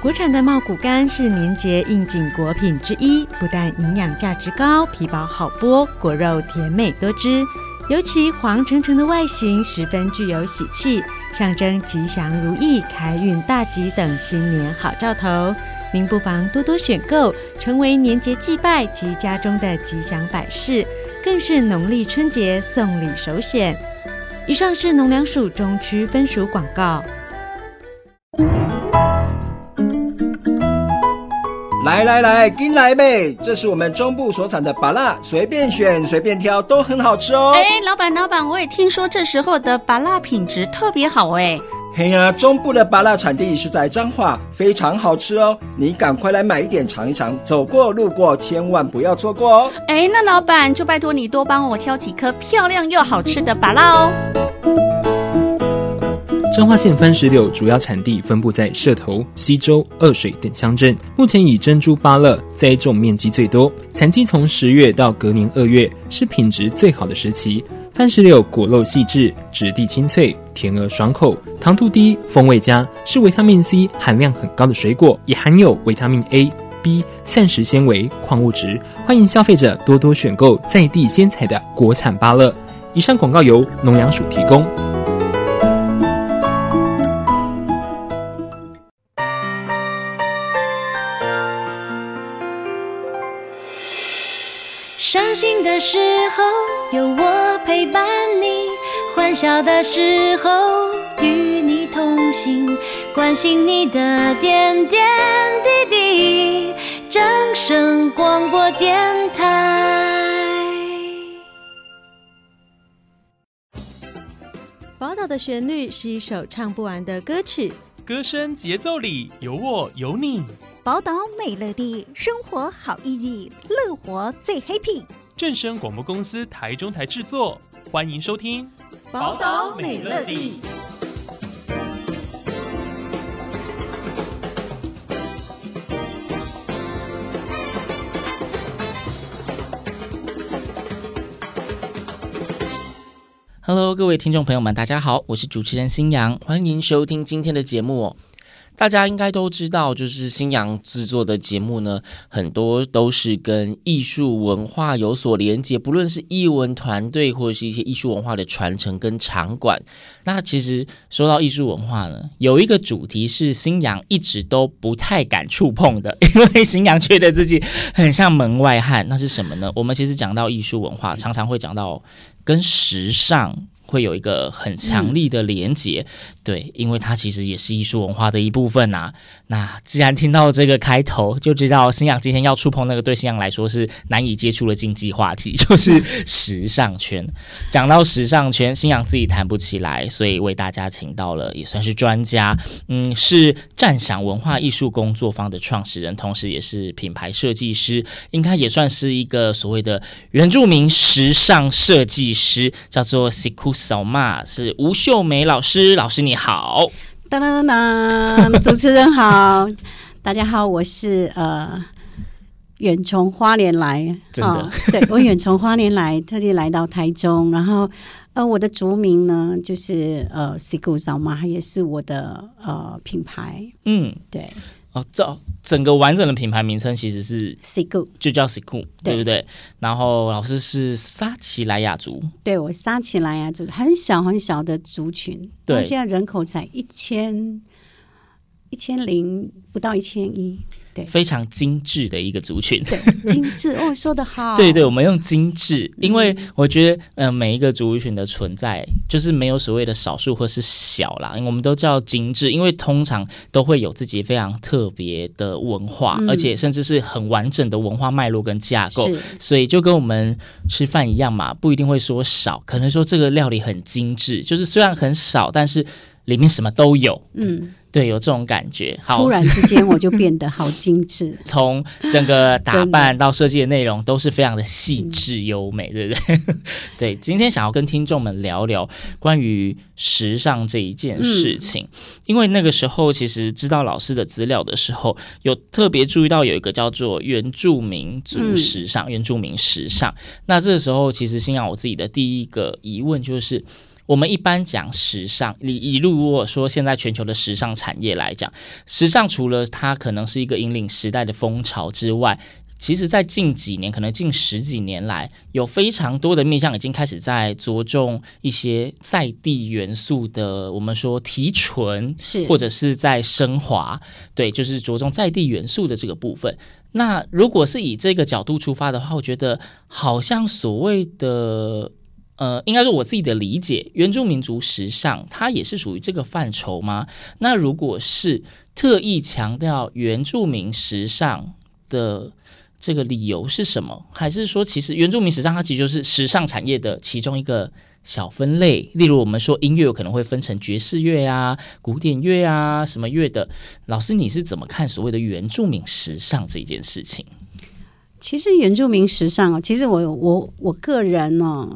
国产的茂谷柑是年节应景果品之一，不但营养价值高，皮薄好剥，果肉甜美多汁，尤其黄澄澄的外形十分具有喜气，象征吉祥如意、开运大吉等新年好兆头。您不妨多多选购，成为年节祭拜及家中的吉祥摆饰，更是农历春节送礼首选。以上是农粮署中区分署广告。来来来，跟来呗！这是我们中部所产的芭辣，随便选随便挑，都很好吃哦。哎，老板老板，我也听说这时候的芭辣品质特别好哎。嘿呀，中部的芭辣产地是在彰化，非常好吃哦。你赶快来买一点尝一尝，走过路过千万不要错过哦。哎，那老板就拜托你多帮我挑几颗漂亮又好吃的芭辣哦。彰化县番石榴主要产地分布在社头、溪州、二水等乡镇，目前以珍珠芭乐栽种面积最多，产季从十月到隔年二月是品质最好的时期。番石榴果肉细致，质地清脆，甜而爽口，糖度低，风味佳，是维他命 C 含量很高的水果，也含有维他命 A、B、膳食纤维、矿物质。欢迎消费者多多选购在地鲜采的国产芭乐。以上广告由农粮署提供。伤心的时候有我陪伴你，欢笑的时候与你同行，关心你的点点滴滴。正声广播电台。宝岛的旋律是一首唱不完的歌曲，歌声节奏里有我有你。宝岛美乐蒂，生活好 easy，乐活最 happy。正声广播公司台中台制作，欢迎收听《宝岛美乐蒂》。Hello，各位听众朋友们，大家好，我是主持人新阳，欢迎收听今天的节目哦。大家应该都知道，就是星洋制作的节目呢，很多都是跟艺术文化有所连接，不论是艺文团队或者是一些艺术文化的传承跟场馆。那其实说到艺术文化呢，有一个主题是星洋一直都不太敢触碰的，因为星洋觉得自己很像门外汉。那是什么呢？我们其实讲到艺术文化，常常会讲到跟时尚。会有一个很强力的连结，嗯、对，因为它其实也是艺术文化的一部分呐、啊。那既然听到这个开头，就知道新阳今天要触碰那个对新阳来说是难以接触的禁忌话题，就是时尚圈。讲到时尚圈，新阳自己谈不起来，所以为大家请到了也算是专家，嗯，是赞赏文化艺术工作坊的创始人，同时也是品牌设计师，应该也算是一个所谓的原住民时尚设计师，叫做 Sikus。扫码是吴秀梅老师，老师你好，当当当当，主持人好，大家好，我是呃远从花莲来，真的，哦、对我远从花莲来，特地来到台中，然后呃我的族名呢就是呃 Siku 扫码，也是我的呃品牌，嗯，对。哦，这整个完整的品牌名称其实是 Siku，就叫 Siku，对不对？然后老师是沙奇莱雅族，对，我沙奇莱雅族，很小很小的族群，对，现在人口才一千一千零不到一千一。对，非常精致的一个族群，对，精致哦，说的好，对对，我们用精致，因为我觉得，嗯、呃，每一个族群的存在，就是没有所谓的少数或是小啦，我们都叫精致，因为通常都会有自己非常特别的文化，嗯、而且甚至是很完整的文化脉络跟架构，所以就跟我们吃饭一样嘛，不一定会说少，可能说这个料理很精致，就是虽然很少，但是里面什么都有，嗯。对，有这种感觉。好，突然之间我就变得好精致，从整个打扮到设计的内容都是非常的细致优美，对不对？对，今天想要跟听众们聊聊关于时尚这一件事情，嗯、因为那个时候其实知道老师的资料的时候，有特别注意到有一个叫做原住民族时尚、嗯、原住民时尚。那这个时候，其实星洋我自己的第一个疑问就是。我们一般讲时尚，你一路如果说现在全球的时尚产业来讲，时尚除了它可能是一个引领时代的风潮之外，其实，在近几年，可能近十几年来，有非常多的面向已经开始在着重一些在地元素的，我们说提纯，是或者是在升华，对，就是着重在地元素的这个部分。那如果是以这个角度出发的话，我觉得好像所谓的，呃，应该说我自己的理解，原住民族时尚，它也是属于这个范畴吗？那如果是特意强调原住民时尚的，这个理由是什么？还是说，其实原住民时尚它其实就是时尚产业的其中一个小分类？例如，我们说音乐有可能会分成爵士乐啊、古典乐啊、什么乐的。老师，你是怎么看所谓的原住民时尚这件事情？其实原住民时尚啊，其实我我我个人呢，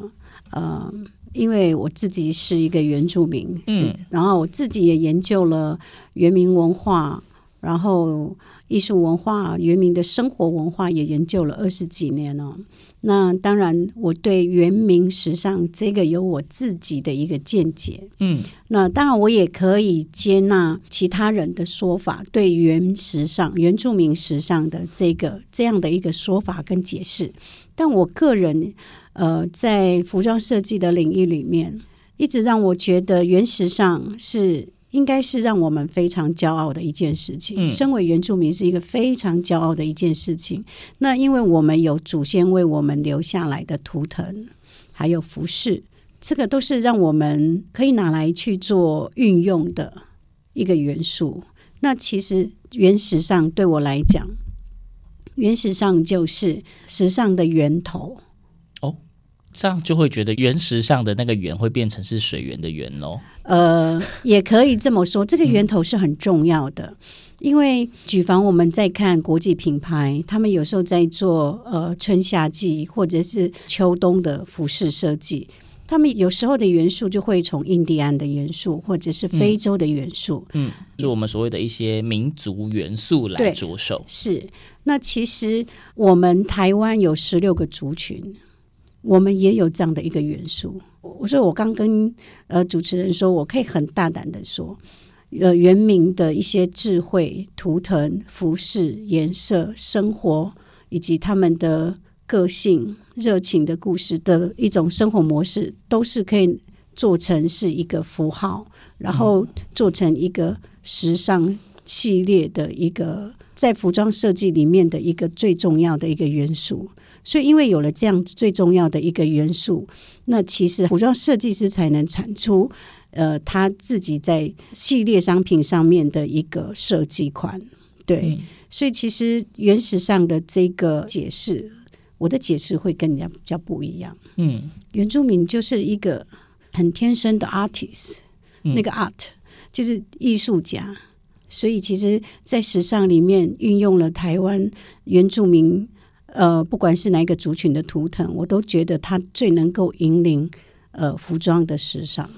呃，因为我自己是一个原住民，嗯，然后我自己也研究了原民文化，然后。艺术文化、原民的生活文化也研究了二十几年了。那当然，我对原民时尚这个有我自己的一个见解。嗯，那当然，我也可以接纳其他人的说法，对原时尚、原住民时尚的这个这样的一个说法跟解释。但我个人，呃，在服装设计的领域里面，一直让我觉得原时尚是。应该是让我们非常骄傲的一件事情。身为原住民是一个非常骄傲的一件事情。那因为我们有祖先为我们留下来的图腾，还有服饰，这个都是让我们可以拿来去做运用的一个元素。那其实原时尚对我来讲，原时尚就是时尚的源头。这样就会觉得原石上的那个源会变成是水源的源喽。呃，也可以这么说，这个源头是很重要的，嗯、因为举凡我们在看国际品牌，他们有时候在做呃春夏季或者是秋冬的服饰设计，他们有时候的元素就会从印第安的元素或者是非洲的元素，嗯，就我们所谓的一些民族元素来着手。是，那其实我们台湾有十六个族群。我们也有这样的一个元素。我说，我刚跟呃主持人说，我可以很大胆的说，呃，原民的一些智慧、图腾、服饰、颜色、生活，以及他们的个性、热情的故事的一种生活模式，都是可以做成是一个符号，然后做成一个时尚系列的一个在服装设计里面的一个最重要的一个元素。所以，因为有了这样最重要的一个元素，那其实服装设计师才能产出呃他自己在系列商品上面的一个设计款。对，嗯、所以其实原始上的这个解释，我的解释会跟人家比较不一样。嗯，原住民就是一个很天生的 artist，、嗯、那个 art 就是艺术家，所以其实，在时尚里面运用了台湾原住民。呃，不管是哪一个族群的图腾，我都觉得它最能够引领呃服装的时尚。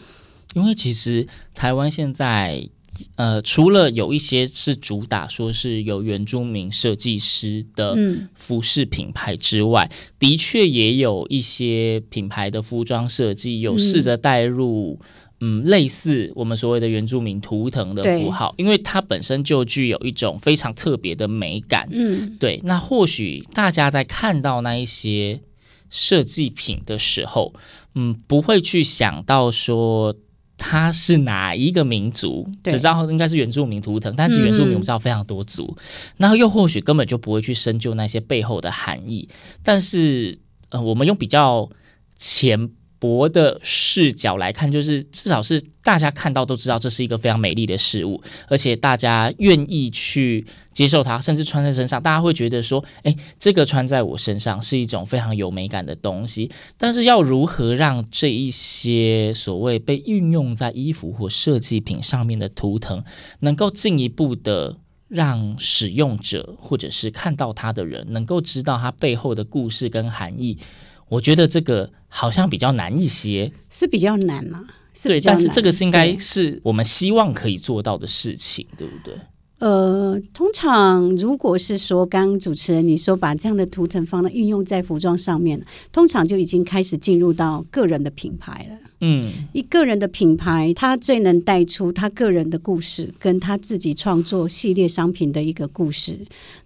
因为其实台湾现在呃，除了有一些是主打说是有原住民设计师的服饰品牌之外，嗯、的确也有一些品牌的服装设计有试着带入。嗯，类似我们所谓的原住民图腾的符号，因为它本身就具有一种非常特别的美感。嗯，对。那或许大家在看到那一些设计品的时候，嗯，不会去想到说它是哪一个民族，只知道应该是原住民图腾。但是原住民我们知道非常多族，然后又或许根本就不会去深究那些背后的含义。但是，呃，我们用比较浅。薄的视角来看，就是至少是大家看到都知道这是一个非常美丽的事物，而且大家愿意去接受它，甚至穿在身上，大家会觉得说，哎，这个穿在我身上是一种非常有美感的东西。但是要如何让这一些所谓被运用在衣服或设计品上面的图腾，能够进一步的让使用者或者是看到它的人，能够知道它背后的故事跟含义？我觉得这个好像比较难一些，是比较难嘛？对，但是这个是应该是我们希望可以做到的事情，对，对不对？呃，通常如果是说，刚刚主持人你说把这样的图腾放到运用在服装上面，通常就已经开始进入到个人的品牌了。嗯，一个人的品牌，他最能带出他个人的故事，跟他自己创作系列商品的一个故事。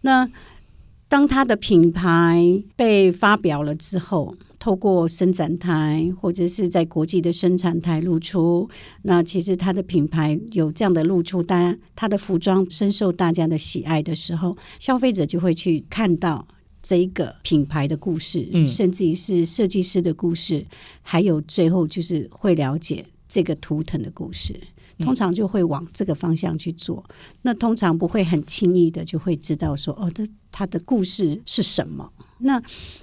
那当它的品牌被发表了之后，透过伸展台或者是在国际的生产台露出，那其实它的品牌有这样的露出，大家他的服装深受大家的喜爱的时候，消费者就会去看到这一个品牌的故事，嗯、甚至于是设计师的故事，还有最后就是会了解这个图腾的故事。通常就会往这个方向去做，那通常不会很轻易的就会知道说，哦，这它的故事是什么。那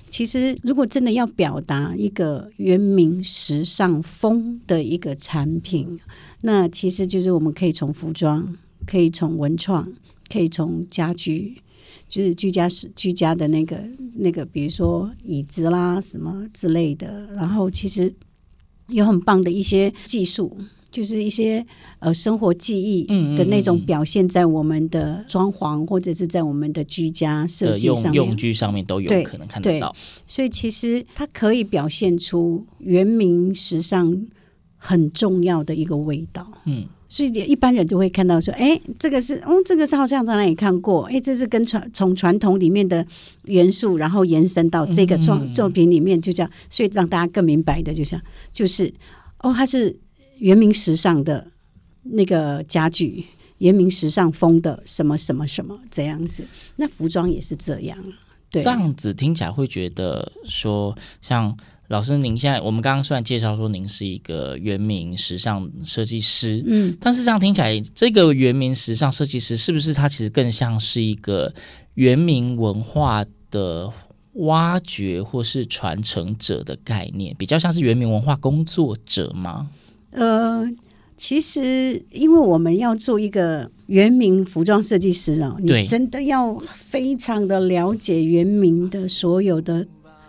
其实如果真的要表达一个原民时尚风的一个产品，那其实就是我们可以从服装，可以从文创，可以从家居，就是居家是居家的那个那个，比如说椅子啦什么之类的，然后其实有很棒的一些技术。就是一些呃生活记忆的那种表现，在我们的装潢或者是在我们的居家设计上面，用用具上面都有可能看得到。所以其实它可以表现出原民时尚很重要的一个味道。嗯，所以一般人就会看到说，哎，这个是，哦，这个是好像在哪里看过，哎，这是跟传从传统里面的元素，然后延伸到这个创作品里面，就这样，所以让大家更明白的，就像就是，哦，它是。原名时尚的那个家具，原名时尚风的什么什么什么这样子，那服装也是这样。对，这样子听起来会觉得说，像老师您现在，我们刚刚虽然介绍说您是一个原名时尚设计师，嗯，但是这样听起来，这个原名时尚设计师是不是他其实更像是一个原名文化的挖掘或是传承者的概念，比较像是原民文化工作者吗？呃，其实因为我们要做一个原民服装设计师哦，你真的要非常的了解原民的所有的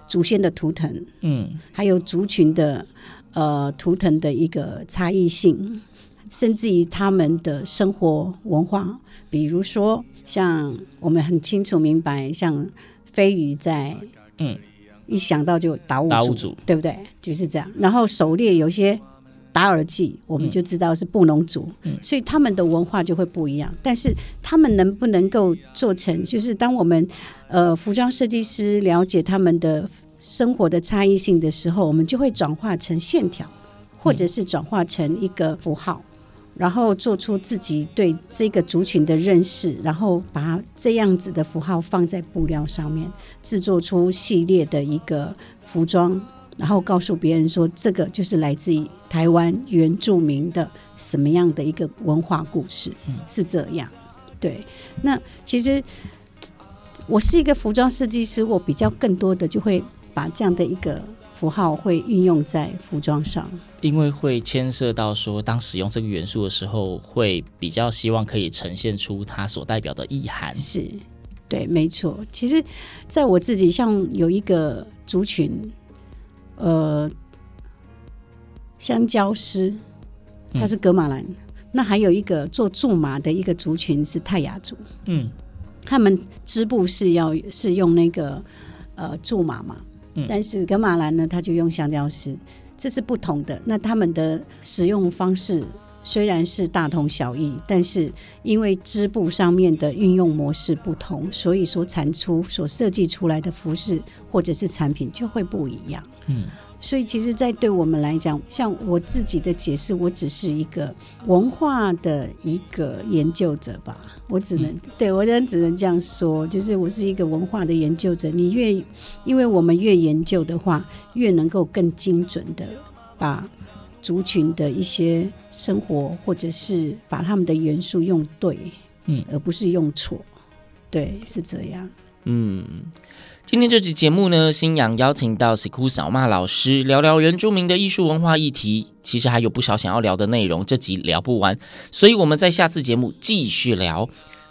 祖先的图腾，嗯，还有族群的呃图腾的一个差异性，甚至于他们的生活文化，比如说像我们很清楚明白，像飞鱼在，嗯，一想到就达悟族，达悟族，对不对？就是这样。然后狩猎有些。达尔祭，我们就知道是布农族，嗯，所以他们的文化就会不一样。但是他们能不能够做成，就是当我们呃服装设计师了解他们的生活的差异性的时候，我们就会转化成线条，或者是转化成一个符号，然后做出自己对这个族群的认识，然后把这样子的符号放在布料上面，制作出系列的一个服装。然后告诉别人说，这个就是来自于台湾原住民的什么样的一个文化故事，嗯，是这样。对，那其实我是一个服装设计师，我比较更多的就会把这样的一个符号会运用在服装上，因为会牵涉到说，当使用这个元素的时候，会比较希望可以呈现出它所代表的意涵。是，对，没错。其实，在我自己像有一个族群。呃，香蕉丝，它是格马兰。嗯、那还有一个做苎麻的一个族群是泰雅族。嗯，他们织布是要是用那个呃苎麻嘛。嗯，但是格马兰呢，他就用香蕉丝，这是不同的。那他们的使用方式虽然是大同小异，但是因为织布上面的运用模式不同，所以说产出所设计出来的服饰或者是产品就会不一样。嗯，所以其实，在对我们来讲，像我自己的解释，我只是一个文化的一个研究者吧。我只能、嗯、对我只能这样说，就是我是一个文化的研究者。你越因为我们越研究的话，越能够更精准的把族群的一些生活，或者是把他们的元素用对，嗯，而不是用错。对，是这样。嗯。今天这集节目呢，新阳邀请到喜哭小骂老师聊聊原住民的艺术文化议题。其实还有不少想要聊的内容，这集聊不完，所以我们在下次节目继续聊。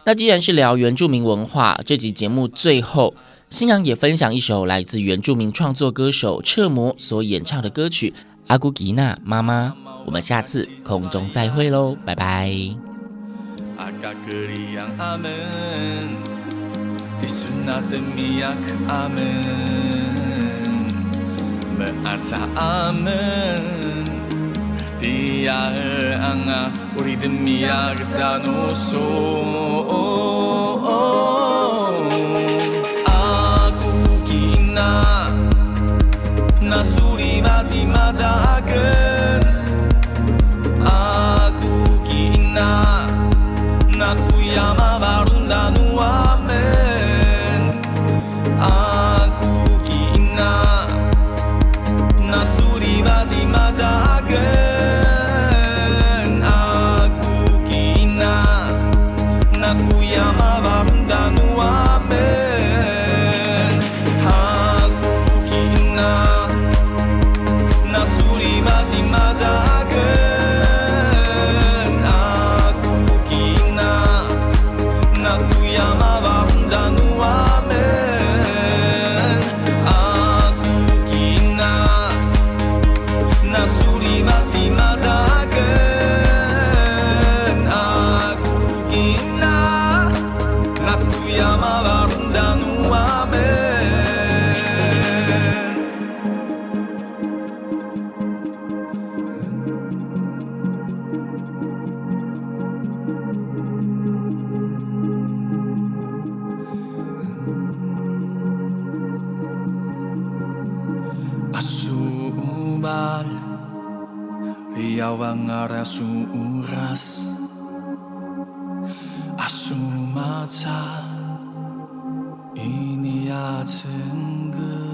那既然是聊原住民文化，这集节目最后，新阳也分享一首来自原住民创作歌手彻摩所演唱的歌曲《阿古吉娜妈妈》。我们下次空中再会喽，拜拜。阿嘎格里扬阿门那的米亚克阿门，门阿查阿门。Dia anga Jauan gara zu urraz Asumatza Iniatzen gara